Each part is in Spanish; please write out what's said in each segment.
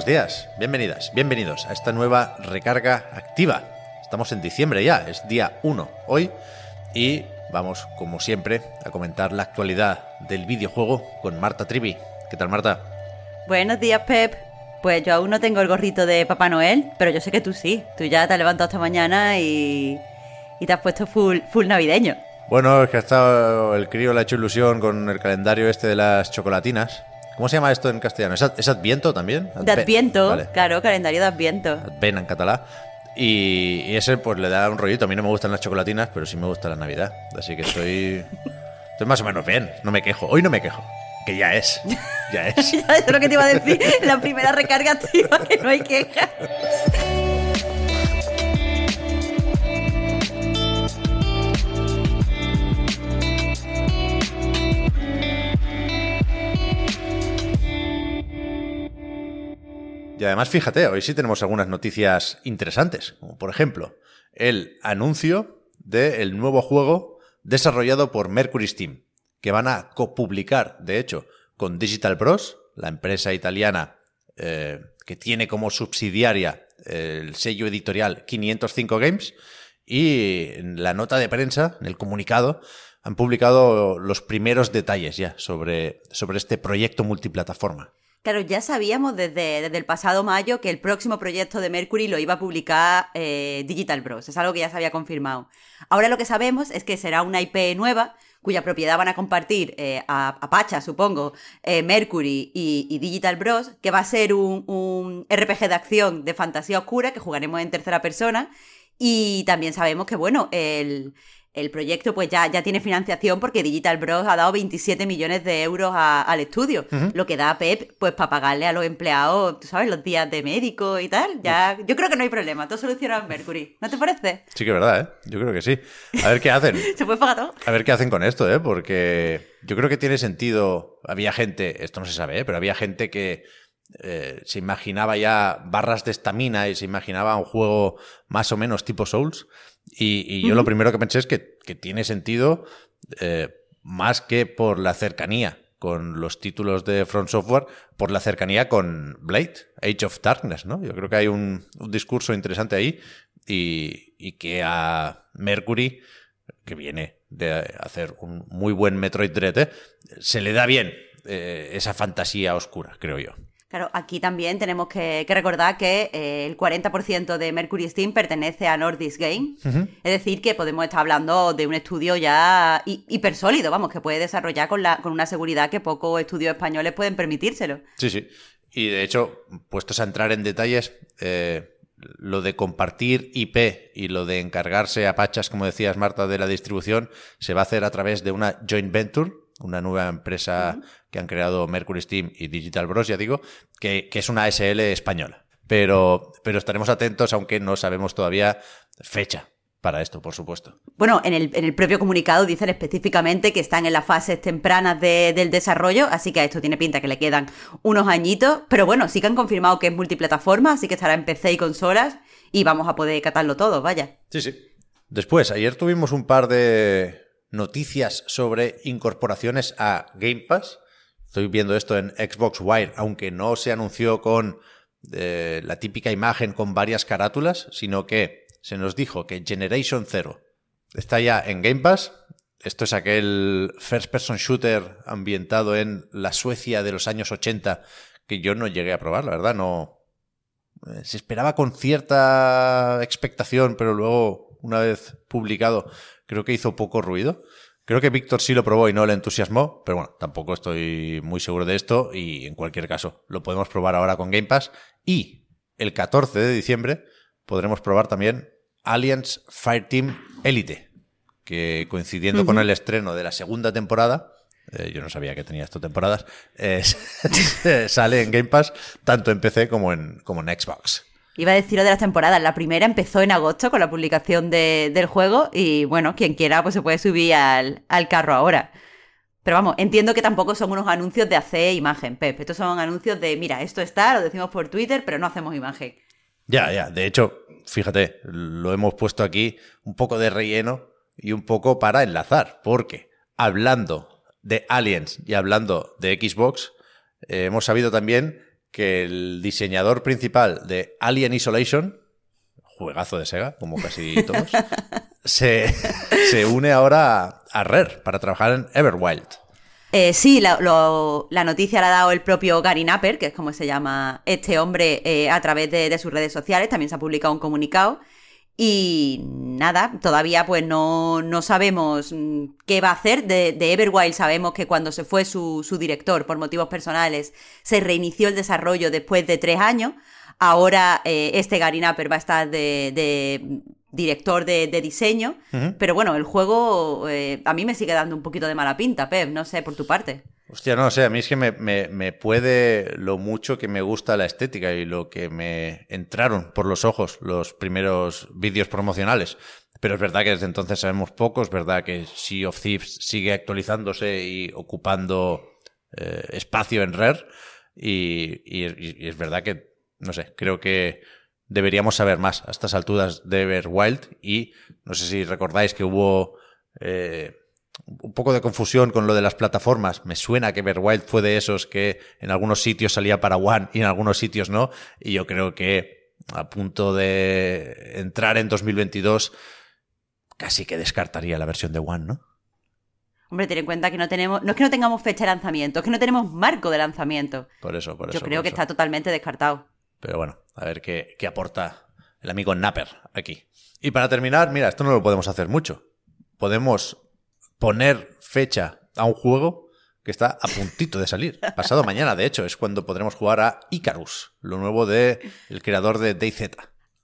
Buenos días, bienvenidas, bienvenidos a esta nueva recarga activa. Estamos en diciembre ya, es día 1 hoy y vamos, como siempre, a comentar la actualidad del videojuego con Marta Trivi. ¿Qué tal, Marta? Buenos días, Pep. Pues yo aún no tengo el gorrito de Papá Noel, pero yo sé que tú sí. Tú ya te has levantado esta mañana y, y te has puesto full, full navideño. Bueno, es que ha estado el crío le ha hecho ilusión con el calendario este de las chocolatinas. ¿Cómo se llama esto en castellano? ¿Es, es Adviento también? De Adviento, Vale. claro, calendario de Adviento. Advent en catalán. Y, y ese pues le da un rollito. A mí no me gustan las chocolatinas, pero sí me gusta la Navidad. Así que estoy, estoy más o menos bien. No me quejo. Hoy no me quejo. Que ya es. Ya es. Ya es lo que te iba a decir, la primera recarga activa que no hay queja. Y además, fíjate, hoy sí tenemos algunas noticias interesantes. Como por ejemplo, el anuncio del nuevo juego desarrollado por Mercury Steam, que van a copublicar, de hecho, con Digital Bros, la empresa italiana eh, que tiene como subsidiaria el sello editorial 505 Games. Y en la nota de prensa, en el comunicado, han publicado los primeros detalles ya sobre, sobre este proyecto multiplataforma. Claro, ya sabíamos desde, desde el pasado mayo que el próximo proyecto de Mercury lo iba a publicar eh, Digital Bros. Es algo que ya se había confirmado. Ahora lo que sabemos es que será una IP nueva cuya propiedad van a compartir eh, a, a Pacha, supongo, eh, Mercury y, y Digital Bros, que va a ser un, un RPG de acción de fantasía oscura que jugaremos en tercera persona. Y también sabemos que, bueno, el, el proyecto pues ya, ya tiene financiación porque Digital Bros ha dado 27 millones de euros a- al estudio, lo que da a Pep pues para pagarle a los empleados, tú sabes, los días de médico y tal. Ya, yo creo que no hay problema, todo solucionado en Mercury. ¿No te parece? Sí que es verdad, ¿eh? Yo creo que sí. A ver qué hacen. Se puede pagar todo. A ver qué hacen con esto, ¿eh? Porque yo creo que tiene sentido. Había gente, esto no se sabe, ¿eh? Pero había gente que eh, se imaginaba ya barras de estamina y se imaginaba un juego más o menos tipo Souls. Y, y yo lo primero que pensé es que, que tiene sentido eh, más que por la cercanía con los títulos de Front Software, por la cercanía con Blade, Age of Darkness, ¿no? Yo creo que hay un, un discurso interesante ahí y, y que a Mercury que viene de hacer un muy buen Metroid Dread, ¿eh? se le da bien esa fantasía oscura, creo yo. Claro, aquí también tenemos que, que recordar que eh, el 40% de Mercury Steam pertenece a Nordisk Game. Es decir, que podemos estar hablando de un estudio ya hi- hiper sólido, vamos, que puede desarrollar con, la, con una seguridad que pocos estudios españoles pueden permitírselo. Sí, sí. Y de hecho, puestos a entrar en detalles, eh, lo de compartir IP y lo de encargarse a Pachas, como decías Marta, de la distribución, se va a hacer a través de una joint venture, una nueva empresa que han creado Mercury Steam y Digital Bros, ya digo, que, que es una SL española. Pero, pero estaremos atentos, aunque no sabemos todavía fecha para esto, por supuesto. Bueno, en el, en el propio comunicado dicen específicamente que están en las fases tempranas de- del desarrollo, así que a esto tiene pinta que le quedan unos añitos, pero bueno, sí que han confirmado que es multiplataforma, así que estará en PC y consolas y vamos a poder catarlo todo, vaya. Sí, sí. Después, ayer tuvimos un par de noticias sobre incorporaciones a Game Pass. Estoy viendo esto en Xbox Wire, aunque no se anunció con eh, la típica imagen con varias carátulas, sino que se nos dijo que Generation Zero está ya en Game Pass. Esto es aquel first person shooter ambientado en la Suecia de los años 80 que yo no llegué a probar, la verdad, no, eh, se esperaba con cierta expectación, pero luego, una vez publicado, creo que hizo poco ruido. Creo que Víctor sí lo probó y no le entusiasmó, pero bueno, tampoco estoy muy seguro de esto y en cualquier caso lo podemos probar ahora con Game Pass y el 14 de diciembre podremos probar también Aliens Fireteam Elite, que coincidiendo con el estreno de la segunda temporada eh, yo no sabía que tenía esto temporadas, eh, sale en Game Pass tanto en PC como en, como en Xbox. Iba a decir lo de las temporadas. La primera empezó en agosto con la publicación de- del juego y bueno, quien quiera pues se puede subir al, al carro ahora. Pero vamos, entiendo que tampoco son unos anuncios de hacer imagen, Pep. Estos son anuncios de, mira, esto está, lo decimos por Twitter, pero no hacemos imagen. Ya, ya. De hecho, fíjate, lo hemos puesto aquí un poco de relleno y un poco para enlazar, porque hablando de Aliens y hablando de Xbox, eh, hemos sabido también que el diseñador principal de Alien Isolation, juegazo de Sega, como casi todos, se, se une ahora a, a Rare para trabajar en Everwild. Eh, sí, la, lo- la noticia la ha dado el propio Gary Napper, que es como se llama este hombre, eh, a través de, de sus redes sociales. También se ha publicado un comunicado. Y nada, todavía pues no, no sabemos mm, qué va a hacer. De, de Everwild sabemos que cuando se fue su, su director por motivos personales, se reinició el desarrollo después de tres años. Ahora eh, este Gary Napper va a estar de, de director de, de diseño. Pero bueno, el juego eh, a mí me sigue dando un poquito de mala pinta, Pep. No sé, por tu parte. Hostia, no sé, a mí es que me, me- me puede lo mucho que me gusta la estética y lo que me entraron por los ojos los primeros vídeos promocionales. Pero es verdad que desde entonces sabemos poco, es verdad que Sea of Thieves sigue actualizándose y ocupando eh, espacio en Rare. Y, y- y es verdad que, no sé, creo que deberíamos saber más a estas alturas de Everwild. Y no sé si recordáis que hubo eh, un poco de confusión con lo de las plataformas. Me suena que Everwild fue de esos que en algunos sitios salía para One y en algunos sitios no. Y yo creo que a punto de entrar en 2022 casi que descartaría la versión de One, ¿no? Hombre, ten en cuenta que no tenemos, no es que no tengamos fecha de lanzamiento, es que no tenemos marco de lanzamiento. Por eso, por eso. Yo creo que eso. está totalmente descartado. Pero bueno, a ver qué, qué aporta el amigo Napper aquí. Y para terminar, mira, esto no lo podemos hacer mucho. Podemos poner fecha a un juego que está a puntito de salir. Pasado mañana, de hecho, es cuando podremos jugar a Icarus, lo nuevo de creador de DayZ.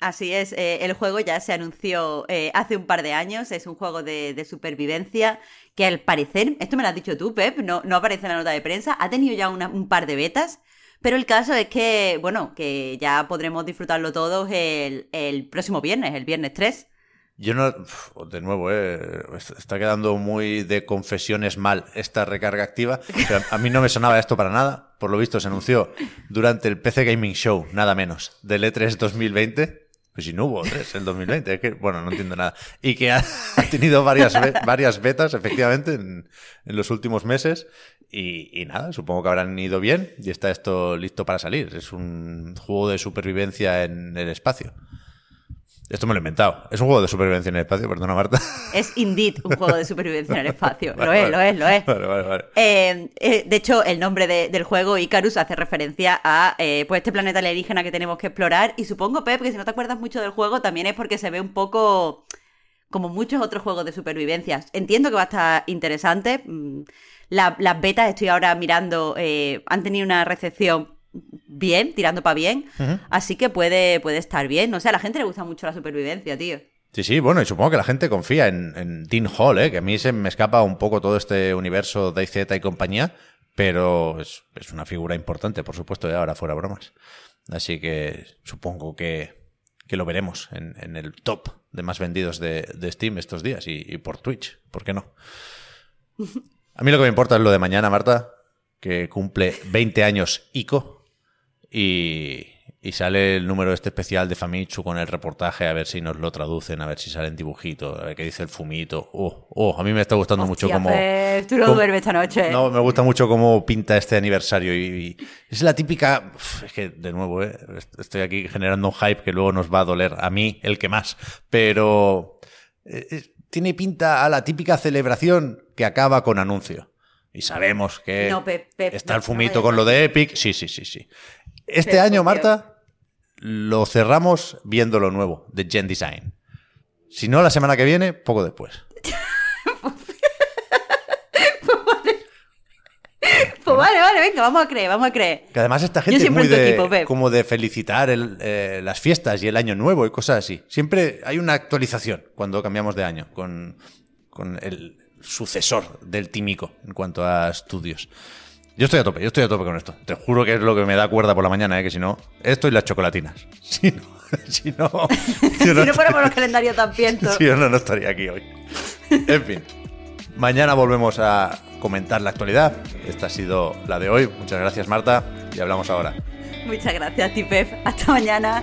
Así es, eh, el juego ya se anunció eh, hace un par de años, es un juego de, supervivencia que al parecer, esto me lo has dicho tú, Pep, no, aparece en la nota de prensa, ha tenido ya un par de betas, pero el caso es que, bueno, que ya podremos disfrutarlo todos el, el próximo viernes, el viernes 3. Yo no, de nuevo, eh, está quedando muy de confesiones mal esta recarga activa. Pero a mí no me sonaba esto para nada. Por lo visto se anunció durante el PC Gaming Show, nada menos, del E3 2020. Pues si no hubo 3 el 2020, es que, bueno, no entiendo nada. Y que ha, ha tenido varias, varias betas, efectivamente, en, en los últimos meses. Y, y nada, supongo que habrán ido bien y está esto listo para salir. Es un juego de supervivencia en el espacio. Esto me lo he inventado. Es un juego de supervivencia en el espacio, perdona Marta. Es indeed un juego de supervivencia en el espacio. Lo es, lo es, lo es. Vale, vale, vale. Eh, eh, de hecho, el nombre de- del juego, Icarus, hace referencia a eh, pues este planeta alienígena que tenemos que explorar. Y supongo, Pep, que si no te acuerdas mucho del juego, también es porque se ve un poco como muchos otros juegos de supervivencia. Entiendo que va a estar interesante. Mm, la- las betas, estoy ahora mirando, han tenido una recepción bien, tirando para bien. Así que puede, puede estar bien. O sea, a la gente le gusta mucho la supervivencia, tío. Sí, sí, bueno, y supongo que la gente confía en, en Dean Hall, ¿eh? que a mí se me escapa un poco todo este universo de IZ y compañía, pero es, es una figura importante, por supuesto, de ahora fuera bromas. Así que supongo que, que lo veremos en, en el top de más vendidos de, de Steam estos días y, y por Twitch, ¿por qué no? A mí lo que me importa es lo de mañana, Marta, que cumple 20 años ICO y, y sale el número este especial de Famitsu con el reportaje, a ver si nos lo traducen, a ver si salen dibujitos, a ver qué dice el fumito. Oh, oh, a mí me está gustando mucho cómo... Tú no cómo- duermes esta noche. No, me gusta mucho cómo pinta este aniversario y, y es la típica... Es que, de nuevo, ¿eh? estoy aquí generando un hype que luego nos va a doler a mí, el que más, pero... eh, eh, tiene pinta a la típica celebración que acaba con anuncio. Y sabemos que No, está el fumito no con lo de Epic. Sí, sí, sí, sí. Este año. Marta, lo cerramos viendo lo nuevo de Gen Design. Si no, la semana que viene, poco después. Pues vale, vale, venga, vamos a creer, vamos a creer. Que además esta gente es muy de, equipo, como de felicitar el, eh, las fiestas y el año nuevo y cosas así. Siempre hay una actualización cuando cambiamos de año con, con el sucesor del Tímico en cuanto a estudios. Yo estoy a tope, yo estoy a tope con esto. Te juro que es lo que me da cuerda por la mañana, ¿eh? que si no, esto y las chocolatinas. Si no, si no, si no fuera por los calendarios tan pientos. Si no, no estaría aquí hoy. En fin, mañana volvemos a comentar la actualidad. Esta ha sido la de hoy. Muchas gracias, Marta, y hablamos ahora. Muchas gracias, Tipef. Hasta mañana.